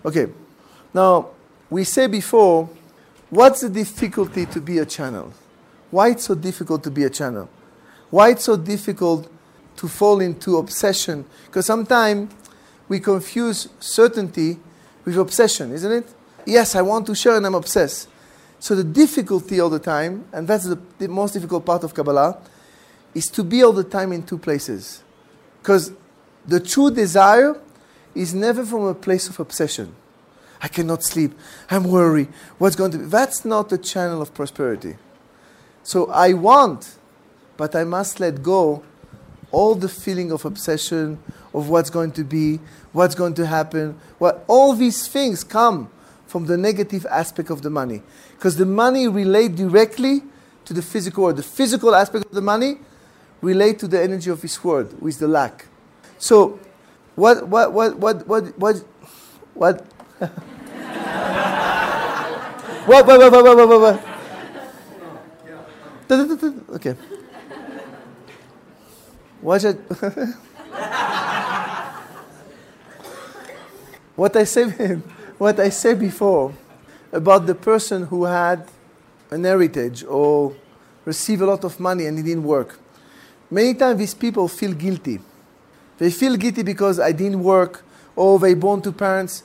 S2: Okay. Now, we said before, what's the difficulty to be a channel? Why it's so difficult to be a channel? Why it's so difficult to fall into obsession? Because sometimes we confuse certainty with obsession, isn't it? Yes, I want to share and I'm obsessed. So the difficulty all the time, and that's the, the most difficult part of Kabbalah, is to be all the time in two places. Because the true desire is never from a place of obsession. I cannot sleep. I'm worried. What's going to be? That's not the channel of prosperity. So I want, but I must let go all the feeling of obsession, of what's going to be, what's going to happen. What all these things come from the negative aspect of the money. Because the money relate directly to the physical world. The physical aspect of the money relate to the energy of this world, with the lack. So, what, what, what, what, what, what, what? what, what, what, what, what, what, what? Okay. What I, what I said, what I said before about the person who had an heritage or received a lot of money and it didn't work. Many times these people feel guilty. They feel guilty because I didn't work or they born to parents.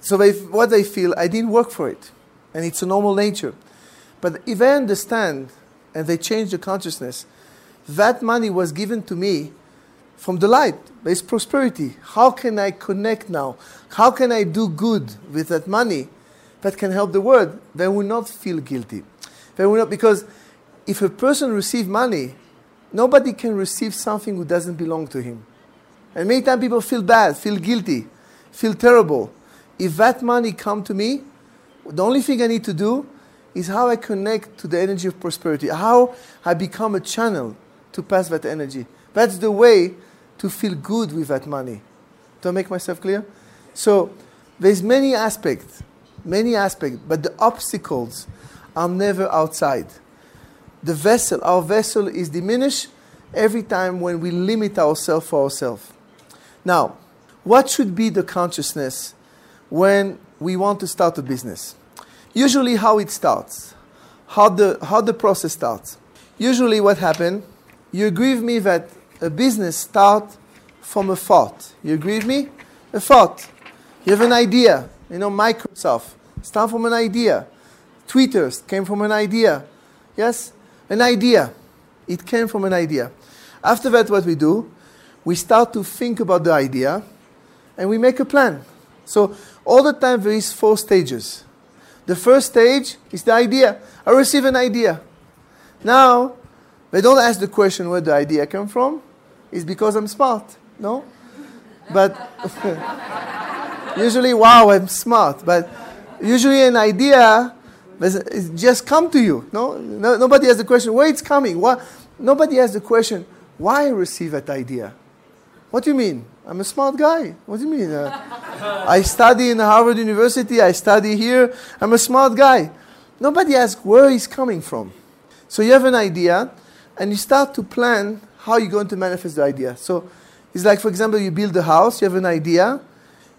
S2: So they, what they feel, I didn't work for it. And it's a normal nature. But if they understand and they change the consciousness, that money was given to me from the light. There's prosperity. How can I connect now? How can I do good with that money that can help the world? They will not feel guilty. They will not, because if a person receives money, nobody can receive something who doesn't belong to him. And many times people feel bad, feel guilty, feel terrible. If that money come to me, the only thing I need to do is how I connect to the energy of prosperity, how I become a channel to pass that energy. That's the way to feel good with that money. Do I make myself clear? So there's many aspects, many aspects, but the obstacles are never outside. The vessel, our vessel is diminished every time when we limit ourselves for ourselves. Now, what should be the consciousness when we want to start a business? Usually how it starts, how the, how the process starts. Usually what happens, you agree with me that a business starts from a thought. You agree with me? A thought. You have an idea. You know, Microsoft start from an idea. Twitter came from an idea. Yes? An idea. It came from an idea. After that, what we do, we start to think about the idea and we make a plan. So all the time there is four stages. The first stage is the idea. I receive an idea. Now, they don't ask the question where the idea came from. It's because I'm smart. No? But usually, wow, I'm smart. But usually an idea just come to you. No? no? Nobody has the question where it's coming. What? Nobody has the question why I receive that idea. What do you mean? I'm a smart guy. What do you mean? Uh, I study in Harvard University. I study here. I'm a smart guy. Nobody asks where he's coming from. So you have an idea, and you start to plan how you're going to manifest the idea. So it's like, for example, you build a house. You have an idea.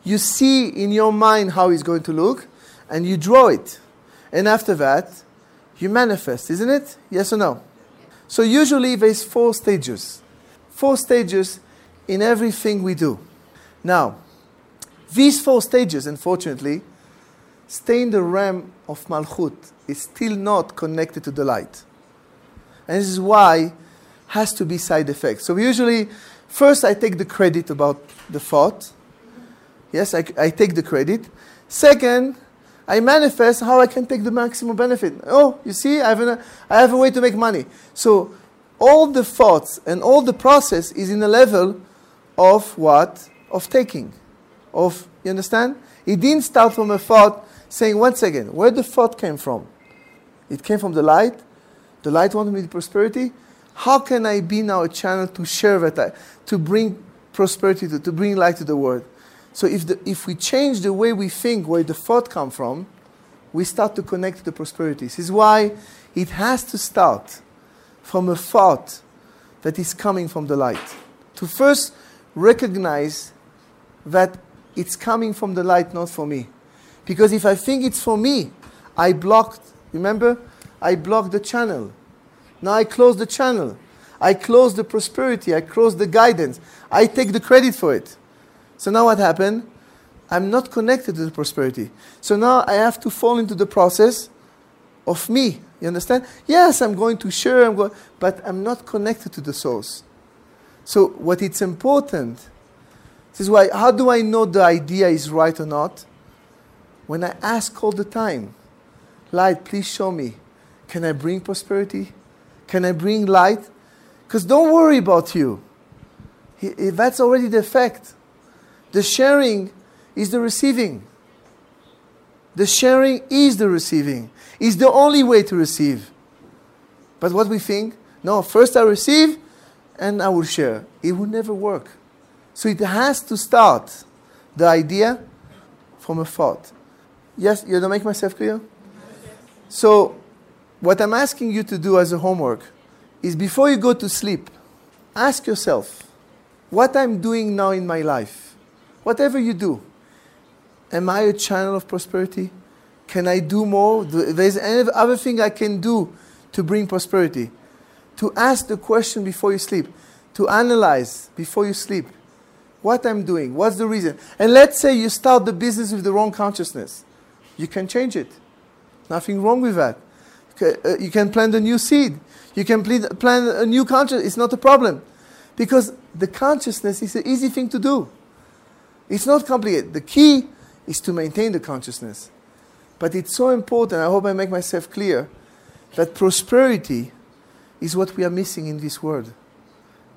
S2: You see in your mind how it's going to look, and you draw it. And after that, you manifest, isn't it? Yes or no? So usually there's four stages. Four stages in everything we do. Now, these four stages, unfortunately, stay in the realm of Malchut. It's still not connected to the light. And this is why has to be side effects. So usually, first I take the credit about the thought. Yes, I, I take the credit. Second, I manifest how I can take the maximum benefit. Oh, you see, I have, an, I have a way to make money. So all the thoughts and all the process is in a level of what? Of taking. Of, you understand? It didn't start from a thought saying, one second, where the thought came from? It came from the light. The light wanted me to prosperity. How can I be now a channel to share that, to bring prosperity, to, to bring light to the world? So if, the, if we change the way we think, where the thought come from, we start to connect to the prosperity. This is why it has to start from a thought that is coming from the light. To first recognize that it's coming from the light, not for me. Because if I think it's for me, I blocked, remember? I blocked the channel. Now I close the channel. I close the prosperity. I close the guidance. I take the credit for it. So now what happened? I'm not connected to the prosperity. So now I have to fall into the process of me. You understand? Yes, I'm going to share, I'm going, but I'm not connected to the source. So what it's important, this is why, how do I know the idea is right or not? When I ask all the time, light, please show me. Can I bring prosperity? Can I bring light? Because don't worry about you. That's already the effect. The sharing is the receiving. The sharing is the receiving. Is the only way to receive. But what we think, no, first I receive and I will share. It will never work. So it has to start the idea from a thought. Yes, you don't make myself clear? So what I'm asking you to do as a homework is before you go to sleep, ask yourself, what I'm doing now in my life, whatever you do, am I a channel of prosperity? Can I do more? There's any other thing I can do to bring prosperity. To ask the question before you sleep, to analyze before you sleep what I'm doing, what's the reason. And let's say you start the business with the wrong consciousness. You can change it. Nothing wrong with that. Uh, you can plant a new seed. You can plant a new consciousness. It's not a problem. Because the consciousness is an easy thing to do. It's not complicated. The key is to maintain the consciousness. But it's so important, I hope I make myself clear, that prosperity is what we are missing in this world.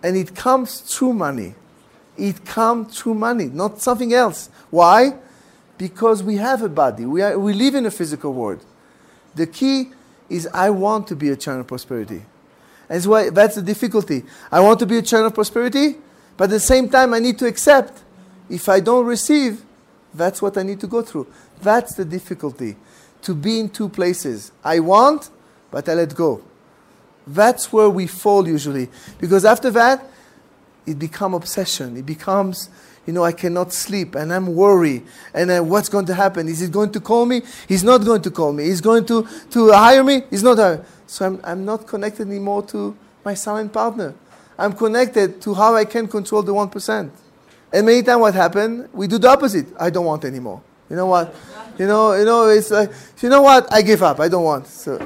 S2: And it comes through money. It comes through money, not something else. Why? Because we have a body. We, are, we live in a physical world. The key is I want to be a channel of prosperity. That's why that's the difficulty. I want to be a channel of prosperity, but at the same time I need to accept if I don't receive, that's what I need to go through. That's the difficulty. To be in two places. I want, but I let go. That's where we fall usually. Because after that, it becomes obsession. It becomes, you know, I cannot sleep and I'm worried. And what's going to happen? Is he going to call me? He's not going to call me. He's going to, to hire me? He's not hiring. So I'm, I'm not connected anymore to my silent partner. I'm connected to how I can control the 1%. And many times what happened? We do the opposite. I don't want anymore. You know what? You know, you know, it's like, you know what? I give up. I don't want. So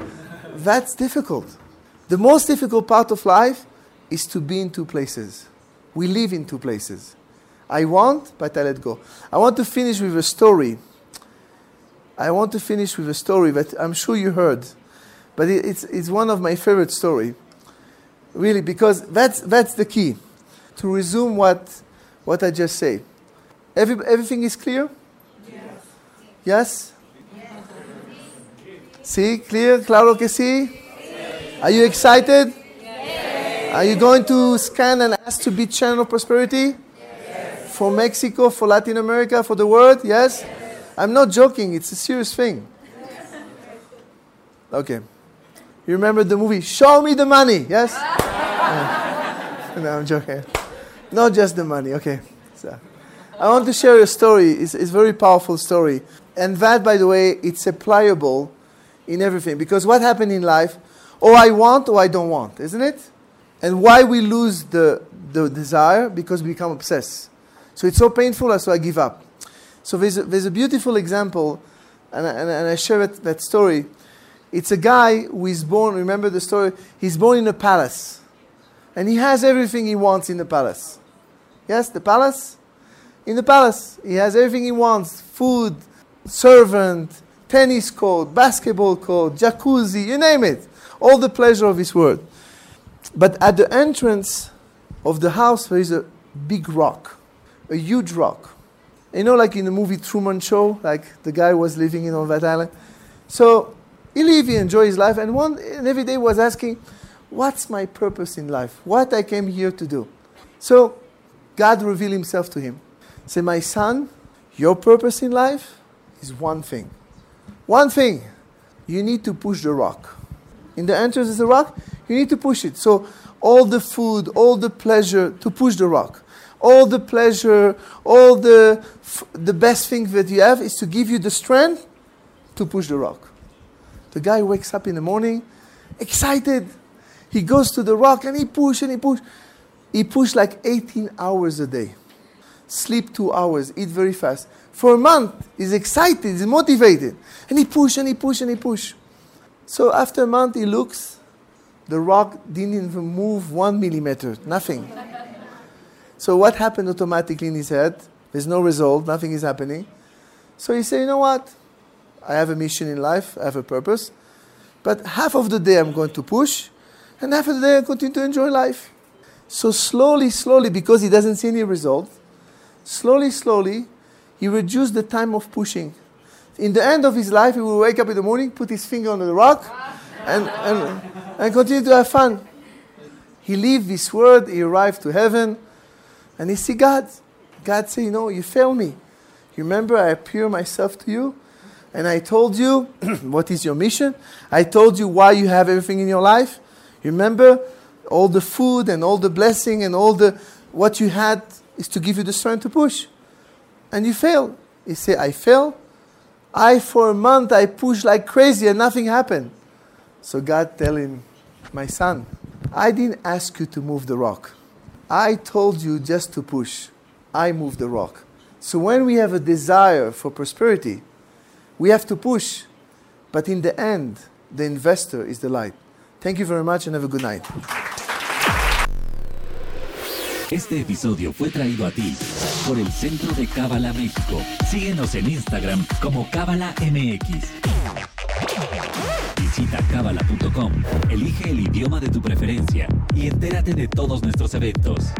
S2: that's difficult. The most difficult part of life is to be in two places. We live in two places. I want, but I let go. I want to finish with a story. I want to finish with a story that I'm sure you heard, but it's, it's one of my favorite stories. Really, because that's, that's the key. To resume what, what I just said. Every, everything is clear? Yes? See, clear, claro que sí. Are you excited? Are you going to scan and ask to be channel of prosperity? For Mexico, for Latin America, for the world? Yes? I'm not joking, it's a serious thing. Okay. You remember the movie Show Me the Money? Yes? no, I'm joking. Not just the money, okay. So, I want to share a story. It's, it's a very powerful story. And that, by the way, it's applicable in everything. Because what happened in life, or I want or I don't want, isn't it? And why we lose the, the desire? Because we become obsessed. So it's so painful, so I give up. So there's a, there's a beautiful example, and, and, and I share it, that story. It's a guy who is born, remember the story? He's born in a palace. And he has everything he wants in the palace. Yes, the palace? In the palace. He has everything he wants food, servant, tennis court, basketball court, jacuzzi, you name it. All the pleasure of this world. But at the entrance of the house, there is a big rock, a huge rock. You know, like in the movie Truman Show, like the guy was living in on that island. So he lived, he enjoyed his life, and one and every day was asking, What's my purpose in life? What I came here to do? So God revealed himself to him. Say, My son, your purpose in life is one thing. One thing. You need to push the rock. In the entrance is a rock, you need to push it. So all the food, all the pleasure to push the rock. All the pleasure, all the the best thing that you have is to give you the strength to push the rock. The guy wakes up in the morning, excited. He goes to the rock and he push and he push. He push like 18 hours a day. Sleep two hours, eat very fast. For a month, he's excited, he's motivated. And he push and he push and he push. So after a month, he looks, the rock didn't even move one millimeter, nothing. so what happened automatically in his head? There's no result, nothing is happening. So he said, you know what? I have a mission in life, I have a purpose. But half of the day I'm going to push, and half of the day I continue to enjoy life. So slowly, slowly, because he doesn't see any result, slowly, slowly, he reduced the time of pushing. In the end of his life, he will wake up in the morning, put his finger on the rock, and, and, and continue to have fun. He lived this world, he arrived to heaven, and he see God. God say, you know, you failed me. You remember I appear myself to you, and I told you what is your mission. I told you why you have everything in your life. You remember all the food and all the blessing and all the what you had is to give you the strength to push. And you fail. He say, I fail. I for a month I pushed like crazy and nothing happened. So God tell him, My son, I didn't ask you to move the rock. I told you just to push. I moved the rock. So when we have a desire for prosperity, we have to push. But in the end, the investor is the light. Thank you very much and have a good night.
S5: Este episodio fue traído a ti por el Centro de Cábala México. Síguenos en Instagram como Cábala MX. Visita cábala.com, elige el idioma de tu preferencia y entérate de todos nuestros eventos.